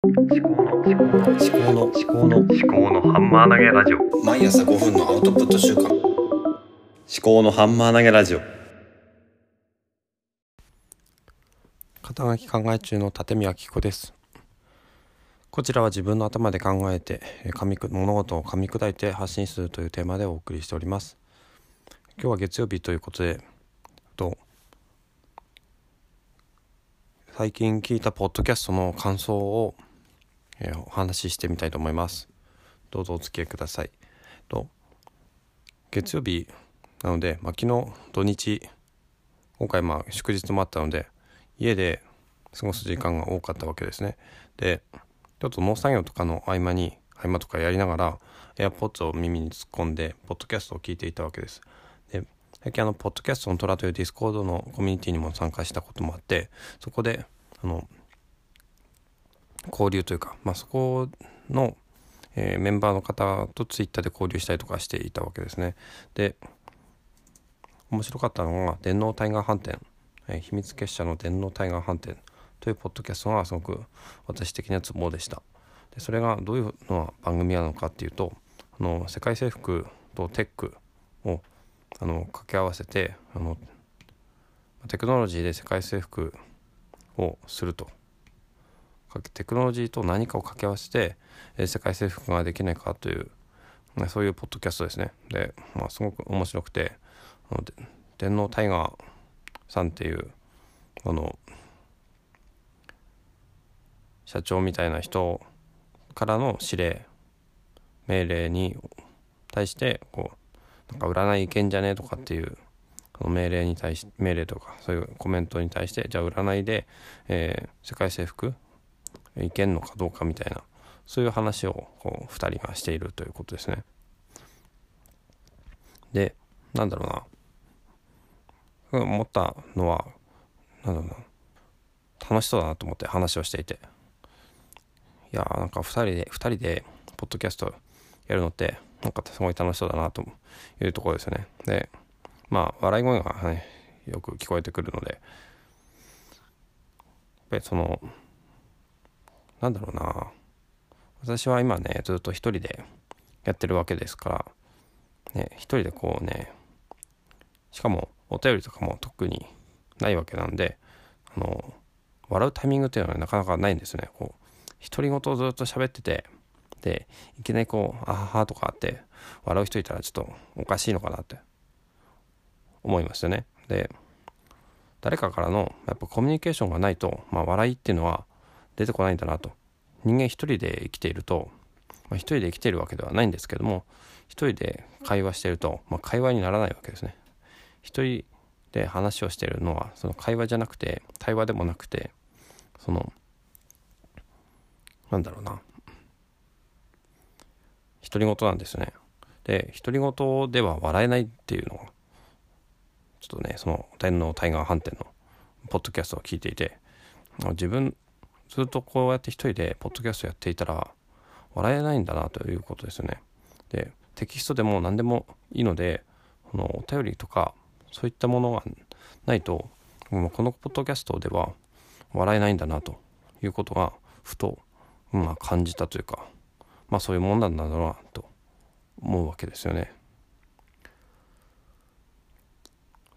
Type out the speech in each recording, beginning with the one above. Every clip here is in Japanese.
思考の思考の思考の思考の思考のハンマー投げラジオ。毎朝5分のアウトプット週間。思考のハンマー投げラジオ。肩書き考え中の立宮紀子です。こちらは自分の頭で考えてえー噛みく物事を噛み砕いて発信するというテーマでお送りしております。今日は月曜日ということでと最近聞いたポッドキャストの感想を、えーお話ししてみたいと思います。どうぞお付き合いください。と月曜日なので、まあ、昨日土日今回まあ祝日もあったので家で過ごす時間が多かったわけですね。でちょっと農作業とかの合間に合間とかやりながら AirPods を耳に突っ込んでポッドキャストを聞いていたわけです。で最近あのポッドキャストの虎というディスコードのコミュニティにも参加したこともあってそこであの交流というか、まあ、そこの、えーメンバーの方とツイッターで交流したりとかしていたわけですね。で面白かったのが電脳タイガー飯店、えー秘密結社の電脳タイガー飯店というポッドキャストがすごく私的なツボでした。でそれがどういうのが番組なのかっていうとあの世界征服とテックをあの掛け合わせてあのテクノロジーで世界征服をすると。かテクノロジーと何かを掛け合わせて、え世界征服ができないかというまそういうポッドキャストですね。で、まあ、すごく面白くてあので電脳タイガーさんっていうあの社長みたいな人からの指令命令に対してこうなんか占いいけんじゃねえとかっていう命令に対し命令とかそういうコメントに対してじゃあ占いで、えー世界征服いけんのかどうかみたいなそういう話をこう2人がしているということですね。でなんだろうな。思ったのはなんだろうな。楽しそうだなと思って話をしていて。いやーなんか2人で2人でポッドキャストやるのってなんかすごい楽しそうだなというところですよね。でまあ笑い声が、ね、よく聞こえてくるのでやっぱりそのなんだろうな。私は今ねずっと一人でやってるわけですからね一人でこうねしかもお便りとかも特にないわけなんであの笑うタイミングっていうのはなかなかないんですね。こう独り言をずっと喋っててでいきなりこう「あはは」とかって笑う人いたらちょっとおかしいのかなって思いますよね。で誰かからのやっぱコミュニケーションがないと、まあ、笑いっていうのは出てこないんだなと。人間一人で生きていると、まあ、一人で生きているわけではないんですけども一人で会話してると、まあ、会話にならないわけですね。一人で話をしているのはその会話じゃなくて対話でもなくてそのなんだろうな。独り言なんですね。で独り言では笑えないっていうのをちょっとねその天皇タイガー飯店のポッドキャストを聞いていて自分ずっとこうやって一人でポッドキャストやっていたら笑えないんだなということですよね。でテキストでも何でもいいのでこのお便りとかそういったものがないとこのポッドキャストでは笑えないんだなということがふと、まあ、感じたというかまあそういうもんなんだろうなと思うわけですよね。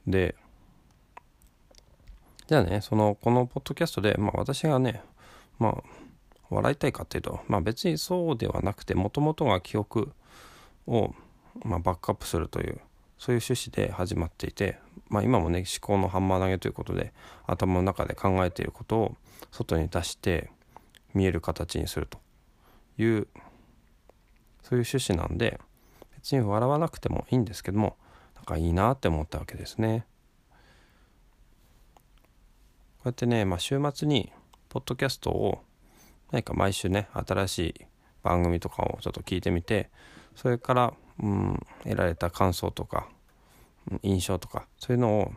でじゃあねそのこのポッドキャストで、まあ、私がねまあ笑いたいかっていうと、まあ、別にそうではなくてもともとが記憶を、まあ、バックアップするというそういう趣旨で始まっていて、まあ、今もね思考のハンマー投げということで頭の中で考えていることを外に出して見える形にするというそういう趣旨なんで別に笑わなくてもいいんですけどもなんかいいなって思ったわけですね。こうやってね、まあ、週末にポッドキャストを何か毎週ね新しい番組とかをちょっと聞いてみてそれから、うん、得られた感想とか印象とかそういうのを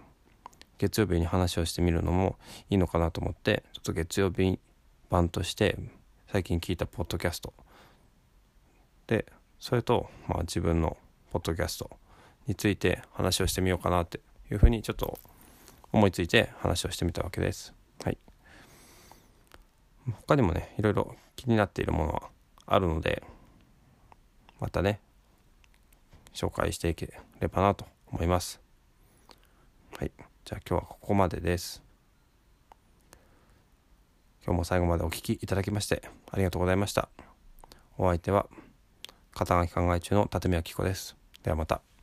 月曜日に話をしてみるのもいいのかなと思ってちょっと月曜日版として最近聞いたポッドキャストでそれと、まあ、自分のポッドキャストについて話をしてみようかなっていうふうにちょっと思いついて話をしてみたわけです。他にもねいろいろ気になっているものはあるのでまたね紹介していければなと思います。はい。じゃあ今日はここまでです。今日も最後までお聴きいただきましてありがとうございました。お相手は肩書き考え中の立宮紀子です。ではまた。